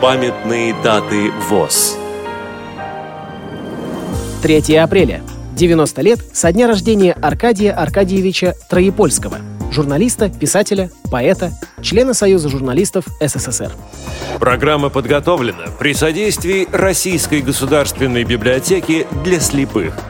Памятные даты ВОЗ. 3 апреля. 90 лет со дня рождения Аркадия Аркадьевича Троепольского, журналиста, писателя, поэта, члена Союза журналистов СССР. Программа подготовлена при содействии Российской государственной библиотеки для слепых –